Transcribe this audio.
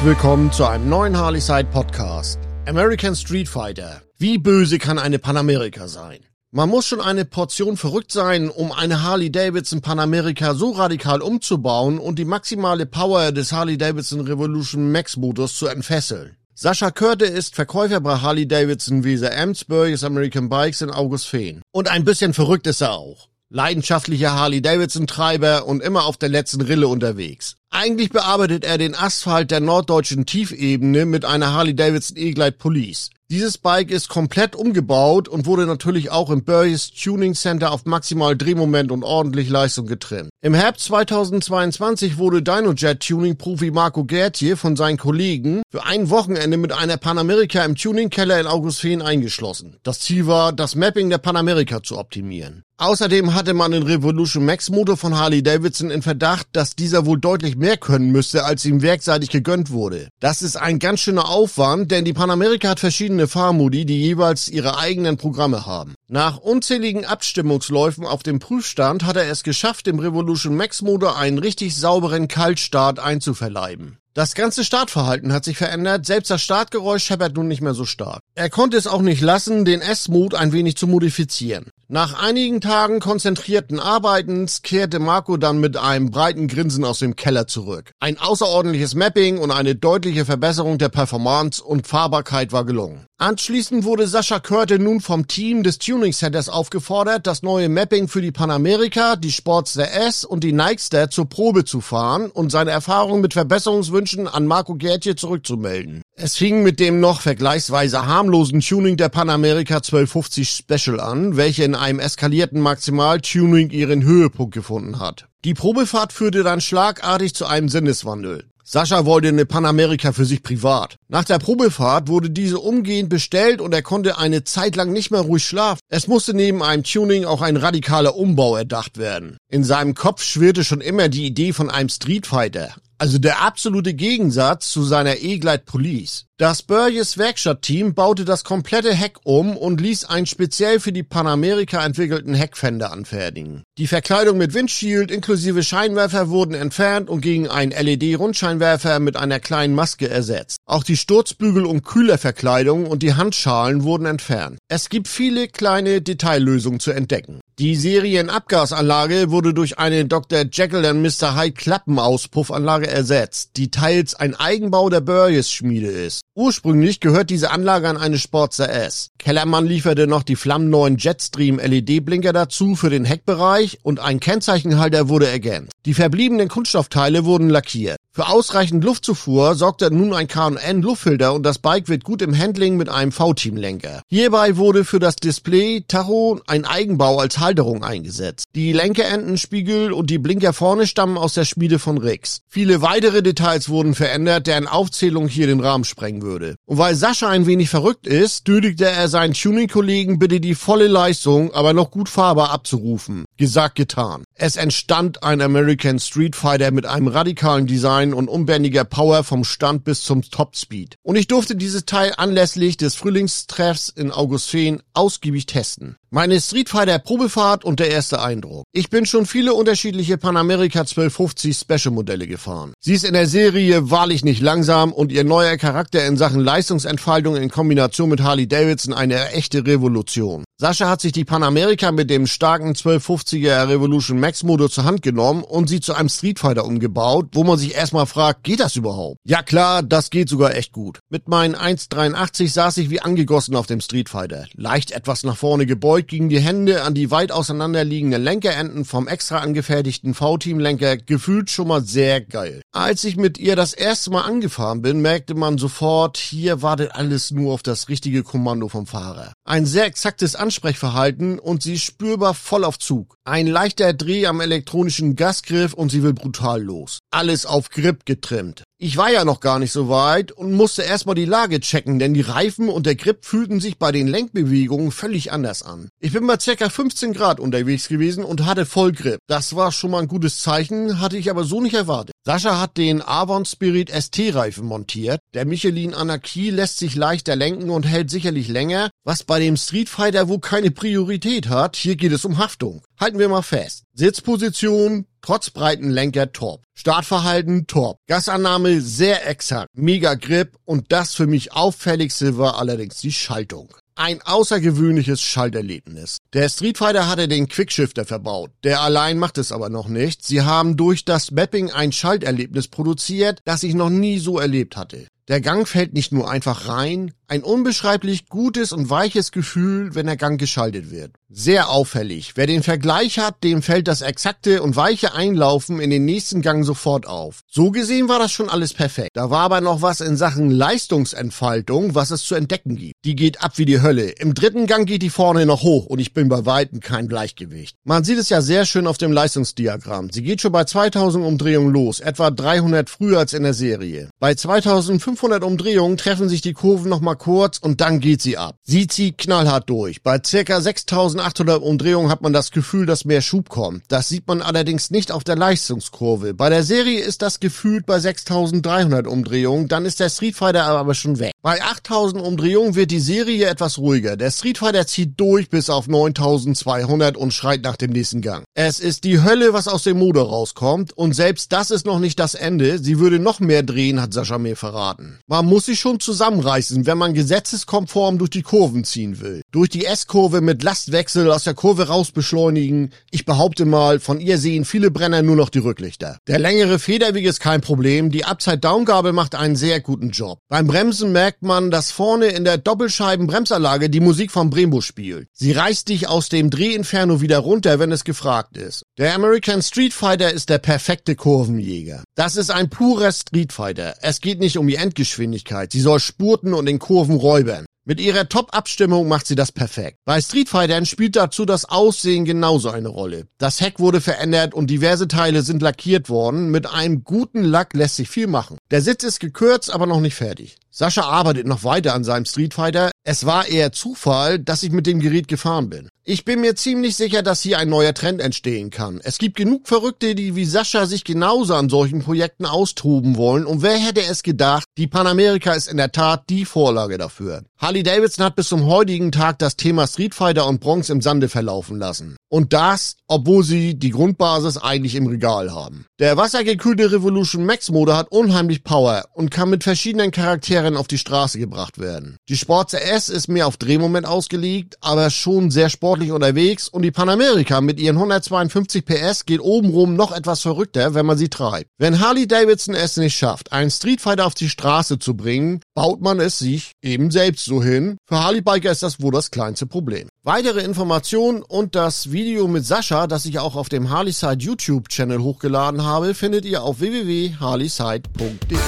Herzlich willkommen zu einem neuen Harley Side Podcast. American Street Fighter. Wie böse kann eine Panamerika sein? Man muss schon eine Portion verrückt sein, um eine Harley Davidson Panamerika so radikal umzubauen und die maximale Power des Harley Davidson Revolution Max Motors zu entfesseln. Sascha Körte ist Verkäufer bei Harley Davidson Weser Emsburg's American Bikes in August Feen. Und ein bisschen verrückt ist er auch. Leidenschaftlicher Harley Davidson Treiber und immer auf der letzten Rille unterwegs. Eigentlich bearbeitet er den Asphalt der norddeutschen Tiefebene mit einer Harley Davidson E-Glide Police. Dieses Bike ist komplett umgebaut und wurde natürlich auch im Burris Tuning Center auf maximal Drehmoment und ordentlich Leistung getrimmt. Im Herbst 2022 wurde Dynojet Tuning Profi Marco Gertje von seinen Kollegen für ein Wochenende mit einer Panamerika im Tuning Keller in Augustfehn eingeschlossen. Das Ziel war, das Mapping der Panamerika zu optimieren. Außerdem hatte man den Revolution Max Motor von Harley Davidson in Verdacht, dass dieser wohl deutlich mehr können müsste, als ihm werkseitig gegönnt wurde. Das ist ein ganz schöner Aufwand, denn die Panamerika hat verschiedene Fahrmodi, die jeweils ihre eigenen Programme haben. Nach unzähligen Abstimmungsläufen auf dem Prüfstand hat er es geschafft, dem Revolution Max Motor einen richtig sauberen Kaltstart einzuverleiben. Das ganze Startverhalten hat sich verändert, selbst das Startgeräusch scheppert nun nicht mehr so stark. Er konnte es auch nicht lassen, den S-Mode ein wenig zu modifizieren. Nach einigen Tagen konzentrierten Arbeitens kehrte Marco dann mit einem breiten Grinsen aus dem Keller zurück. Ein außerordentliches Mapping und eine deutliche Verbesserung der Performance und Fahrbarkeit war gelungen. Anschließend wurde Sascha Körte nun vom Team des Tuning Centers aufgefordert, das neue Mapping für die Panamerika, die Sportster S und die Nikester zur Probe zu fahren und seine Erfahrungen mit Verbesserungswünschen an Marco Gertje zurückzumelden. Es fing mit dem noch vergleichsweise harmlosen Tuning der Panamerika 1250 Special an, welche in einem eskalierten Maximal-Tuning ihren Höhepunkt gefunden hat. Die Probefahrt führte dann schlagartig zu einem Sinneswandel. Sascha wollte eine Panamerika für sich privat. Nach der Probefahrt wurde diese umgehend bestellt und er konnte eine Zeit lang nicht mehr ruhig schlafen. Es musste neben einem Tuning auch ein radikaler Umbau erdacht werden. In seinem Kopf schwirrte schon immer die Idee von einem Streetfighter. Also der absolute Gegensatz zu seiner E-Glide Police. Das Burgess Werkstattteam baute das komplette Heck um und ließ einen speziell für die Panamerika entwickelten Heckfender anfertigen. Die Verkleidung mit Windshield inklusive Scheinwerfer wurden entfernt und gegen einen LED-Rundscheinwerfer mit einer kleinen Maske ersetzt. Auch die Sturzbügel und Kühlerverkleidung und die Handschalen wurden entfernt. Es gibt viele kleine Detaillösungen zu entdecken. Die Serienabgasanlage wurde durch eine Dr. Jekyll and Mr. Hyde Klappenauspuffanlage ersetzt, die teils ein Eigenbau der Burgess Schmiede ist. Ursprünglich gehört diese Anlage an eine Sportster S. Kellermann lieferte noch die flammenneuen Jetstream LED-Blinker dazu für den Heckbereich und ein Kennzeichenhalter wurde ergänzt. Die verbliebenen Kunststoffteile wurden lackiert. Für ausreichend Luftzufuhr sorgte nun ein K&N Luftfilter und das Bike wird gut im Handling mit einem V-Team-Lenker. Hierbei wurde für das Display Tacho ein Eigenbau als Halterung eingesetzt. Die Lenkerendenspiegel und die Blinker vorne stammen aus der Schmiede von Rix. Viele weitere Details wurden verändert, deren Aufzählung hier den Rahmen sprengen würde. Und weil Sascha ein wenig verrückt ist, nötigte er seinen Tuning-Kollegen bitte die volle Leistung, aber noch gut fahrbar abzurufen. Gesagt, getan. Es entstand ein American Street Fighter mit einem radikalen Design und unbändiger Power vom Stand bis zum Topspeed. Und ich durfte dieses Teil anlässlich des Frühlingstreffs in Augustfehn ausgiebig testen. Meine Street Fighter Probefahrt und der erste Eindruck. Ich bin schon viele unterschiedliche Panamerika 1250 Special Modelle gefahren. Sie ist in der Serie wahrlich nicht langsam und ihr neuer Charakter in Sachen Leistungsentfaltung in Kombination mit Harley Davidson eine echte Revolution. Sascha hat sich die Panamerika mit dem starken 1250er Revolution Max Motor zur Hand genommen und sie zu einem Street Fighter umgebaut, wo man sich erstmal fragt, geht das überhaupt? Ja klar, das geht sogar echt gut. Mit meinen 1,83 saß ich wie angegossen auf dem Street. Leicht etwas nach vorne gebeugt gingen die Hände an die weit auseinanderliegenden Lenkerenden vom extra angefertigten V-Team-Lenker, gefühlt schon mal sehr geil. Als ich mit ihr das erste Mal angefahren bin, merkte man sofort, hier wartet alles nur auf das richtige Kommando vom Fahrer. Ein sehr exaktes Ansprechverhalten und sie spürbar voll auf Zug. Ein leichter Dreh am elektronischen Gasgriff und sie will brutal los. Alles auf Grip getrimmt. Ich war ja noch gar nicht so weit und musste erstmal die Lage checken, denn die Reifen und der Grip fühlten sich bei den Lenkbewegungen völlig anders an. Ich bin bei circa 15 Grad unterwegs gewesen und hatte voll Grip. Das war schon mal ein gutes Zeichen, hatte ich aber so nicht erwartet. Sascha hat den Avon Spirit ST Reifen montiert. Der Michelin Anarchie lässt sich leichter lenken und hält sicherlich länger, was bei dem Street Fighter wohl keine Priorität hat. Hier geht es um Haftung. Halten wir mal fest. Sitzposition, Trotz breiten Lenker top. Startverhalten top. Gasannahme sehr exakt. Mega Grip und das für mich auffälligste war allerdings die Schaltung. Ein außergewöhnliches Schalterlebnis. Der Street Fighter hatte den Quickshifter verbaut. Der allein macht es aber noch nicht. Sie haben durch das Mapping ein Schalterlebnis produziert, das ich noch nie so erlebt hatte. Der Gang fällt nicht nur einfach rein, ein unbeschreiblich gutes und weiches Gefühl, wenn der Gang geschaltet wird. Sehr auffällig. Wer den Vergleich hat, dem fällt das exakte und weiche Einlaufen in den nächsten Gang sofort auf. So gesehen war das schon alles perfekt. Da war aber noch was in Sachen Leistungsentfaltung, was es zu entdecken gibt. Die geht ab wie die Hölle. Im dritten Gang geht die vorne noch hoch und ich bin bei Weitem kein Gleichgewicht. Man sieht es ja sehr schön auf dem Leistungsdiagramm. Sie geht schon bei 2000 Umdrehungen los, etwa 300 früher als in der Serie. Bei 2500 Umdrehungen treffen sich die Kurven nochmal kurz und dann geht sie ab. Sie zieht knallhart durch. Bei circa 6800 Umdrehungen hat man das Gefühl, dass mehr Schub kommt. Das sieht man allerdings nicht auf der Leistungskurve. Bei der Serie ist das gefühlt bei 6300 Umdrehungen, dann ist der Street Fighter aber schon weg. Bei 8000 Umdrehungen wird die Serie etwas ruhiger. Der Street Fighter zieht durch bis auf 9200 und schreit nach dem nächsten Gang. Es ist die Hölle, was aus dem Motor rauskommt und selbst das ist noch nicht das Ende. Sie würde noch mehr drehen, hat Sascha mir verraten. Man muss sich schon zusammenreißen, wenn man man gesetzeskonform durch die Kurven ziehen will. Durch die S-Kurve mit Lastwechsel aus der Kurve raus beschleunigen. Ich behaupte mal, von ihr sehen viele Brenner nur noch die Rücklichter. Der längere Federweg ist kein Problem. Die Upside-Down-Gabel macht einen sehr guten Job. Beim Bremsen merkt man, dass vorne in der Doppelscheiben-Bremsanlage die Musik von Brembo spielt. Sie reißt dich aus dem Drehinferno wieder runter, wenn es gefragt ist. Der American Street Fighter ist der perfekte Kurvenjäger. Das ist ein purer Street Fighter. Es geht nicht um die Endgeschwindigkeit. Sie soll spurten und in Kurven Kurven räubern. Mit ihrer Top-Abstimmung macht sie das perfekt. Bei Street Fightern spielt dazu das Aussehen genauso eine Rolle. Das Heck wurde verändert und diverse Teile sind lackiert worden. Mit einem guten Lack lässt sich viel machen. Der Sitz ist gekürzt, aber noch nicht fertig. Sascha arbeitet noch weiter an seinem Street Fighter. Es war eher Zufall, dass ich mit dem Gerät gefahren bin. Ich bin mir ziemlich sicher, dass hier ein neuer Trend entstehen kann. Es gibt genug Verrückte, die wie Sascha sich genauso an solchen Projekten austoben wollen. Und wer hätte es gedacht, die Panamerika ist in der Tat die Vorlage dafür. Harley Davidson hat bis zum heutigen Tag das Thema Street Fighter und Bronx im Sande verlaufen lassen. Und das, obwohl sie die Grundbasis eigentlich im Regal haben. Der wassergekühlte Revolution Max Motor hat unheimlich Power und kann mit verschiedenen Charakteren auf die Straße gebracht werden. Die Sport CS ist mehr auf Drehmoment ausgelegt, aber schon sehr sportlich unterwegs und die Panamerika mit ihren 152 PS geht obenrum noch etwas verrückter, wenn man sie treibt. Wenn Harley Davidson es nicht schafft, einen Street Fighter auf die Straße zu bringen, baut man es sich eben selbst so hin. Für Harley Biker ist das wohl das kleinste Problem. Weitere Informationen und das Video mit Sascha, das ich auch auf dem Harleyside YouTube Channel hochgeladen habe, findet ihr auf www.harleyside.de.